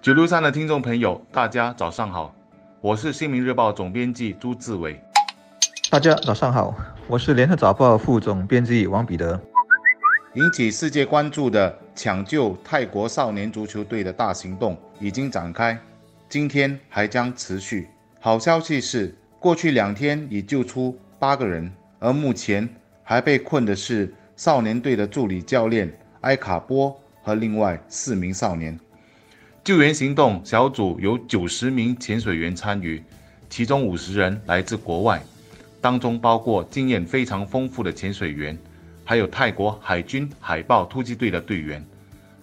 九六三的听众朋友，大家早上好，我是新民日报总编辑朱志伟。大家早上好，我是联合早报副总编辑王彼得。引起世界关注的抢救泰国少年足球队的大行动已经展开，今天还将持续。好消息是，过去两天已救出八个人，而目前还被困的是少年队的助理教练埃卡波和另外四名少年。救援行动小组有九十名潜水员参与，其中五十人来自国外，当中包括经验非常丰富的潜水员，还有泰国海军海豹突击队的队员。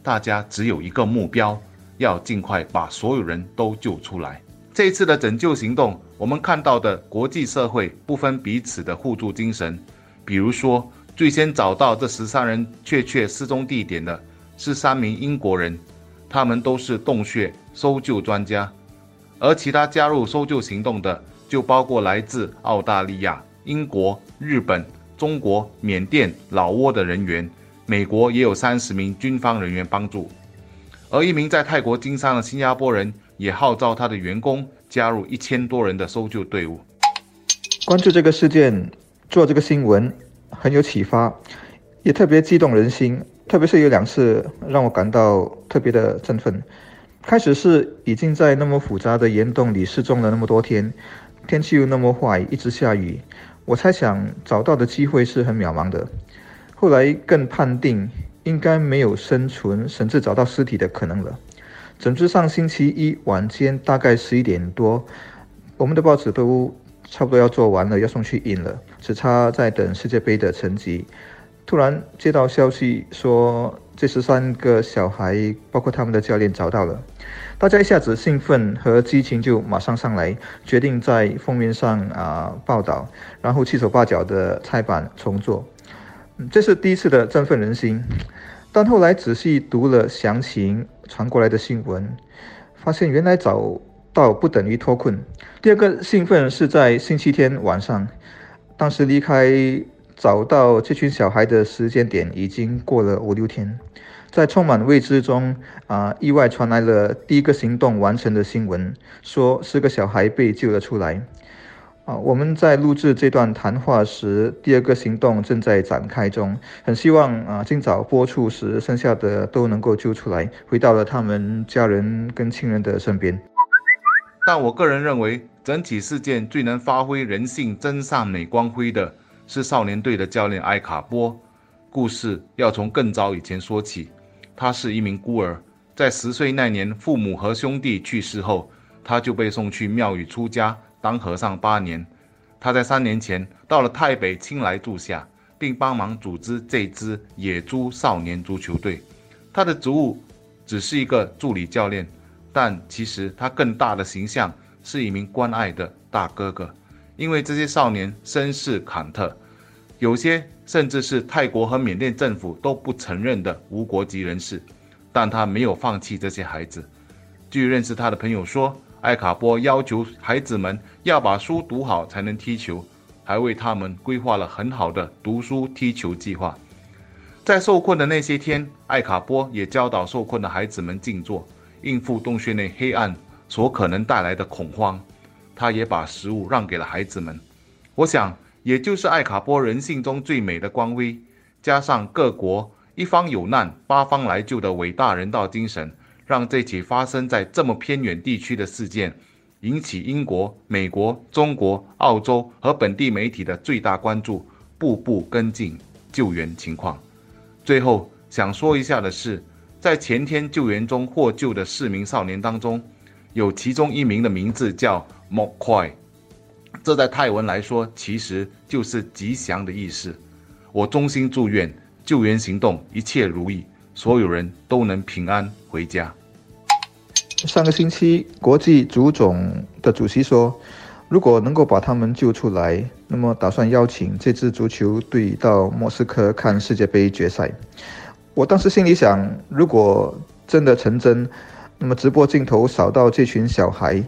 大家只有一个目标，要尽快把所有人都救出来。这次的拯救行动，我们看到的国际社会不分彼此的互助精神。比如说，最先找到这十三人确切失踪地点的是三名英国人。他们都是洞穴搜救专家，而其他加入搜救行动的就包括来自澳大利亚、英国、日本、中国、缅甸、老挝的人员。美国也有三十名军方人员帮助，而一名在泰国经商的新加坡人也号召他的员工加入一千多人的搜救队伍。关注这个事件，做这个新闻很有启发，也特别激动人心。特别是有两次让我感到特别的振奋。开始是已经在那么复杂的岩洞里失踪了那么多天，天气又那么坏，一直下雨，我猜想找到的机会是很渺茫的。后来更判定应该没有生存甚至找到尸体的可能了。总之上星期一晚间大概十一点多，我们的报纸都差不多要做完了，要送去印了，只差在等世界杯的成绩。突然接到消息说，这十三个小孩，包括他们的教练找到了，大家一下子兴奋和激情就马上上来，决定在封面上啊报道，然后七手八脚的拆版重做。这是第一次的振奋人心，但后来仔细读了详情传过来的新闻，发现原来找到不等于脱困。第二个兴奋是在星期天晚上，当时离开。找到这群小孩的时间点已经过了五六天，在充满未知中啊，意外传来了第一个行动完成的新闻，说四个小孩被救了出来。啊，我们在录制这段谈话时，第二个行动正在展开中，很希望啊，今早播出时剩下的都能够救出来，回到了他们家人跟亲人的身边。但我个人认为，整体事件最能发挥人性真善美光辉的。是少年队的教练埃卡波。故事要从更早以前说起。他是一名孤儿，在十岁那年，父母和兄弟去世后，他就被送去庙宇出家当和尚八年。他在三年前到了台北青来住下，并帮忙组织这支野猪少年足球队。他的职务只是一个助理教练，但其实他更大的形象是一名关爱的大哥哥。因为这些少年身世坎坷，有些甚至是泰国和缅甸政府都不承认的无国籍人士，但他没有放弃这些孩子。据认识他的朋友说，艾卡波要求孩子们要把书读好才能踢球，还为他们规划了很好的读书踢球计划。在受困的那些天，艾卡波也教导受困的孩子们静坐，应付洞穴内黑暗所可能带来的恐慌。他也把食物让给了孩子们，我想，也就是艾卡波人性中最美的光辉，加上各国一方有难八方来救的伟大人道精神，让这起发生在这么偏远地区的事件，引起英国、美国、中国、澳洲和本地媒体的最大关注，步步跟进救援情况。最后想说一下的是，在前天救援中获救的四名少年当中，有其中一名的名字叫。莫快，这在泰文来说其实就是吉祥的意思。我衷心祝愿救援行动一切如意，所有人都能平安回家。上个星期，国际足总的主席说，如果能够把他们救出来，那么打算邀请这支足球队到莫斯科看世界杯决赛。我当时心里想，如果真的成真，那么直播镜头扫到这群小孩。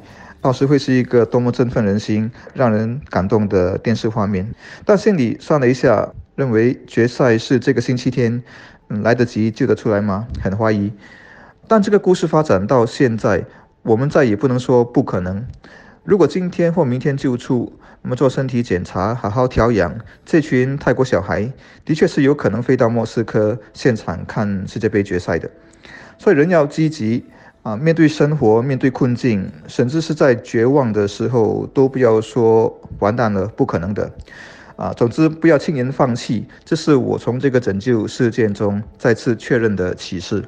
到时会是一个多么振奋人心、让人感动的电视画面。但心里算了一下，认为决赛是这个星期天，来得及救得出来吗？很怀疑。但这个故事发展到现在，我们再也不能说不可能。如果今天或明天救出，那么做身体检查，好好调养这群泰国小孩，的确是有可能飞到莫斯科现场看世界杯决赛的。所以人要积极啊，面对生活，面对困境，甚至是在绝望的时候，都不要说完蛋了，不可能的。啊，总之不要轻言放弃，这是我从这个拯救事件中再次确认的启示。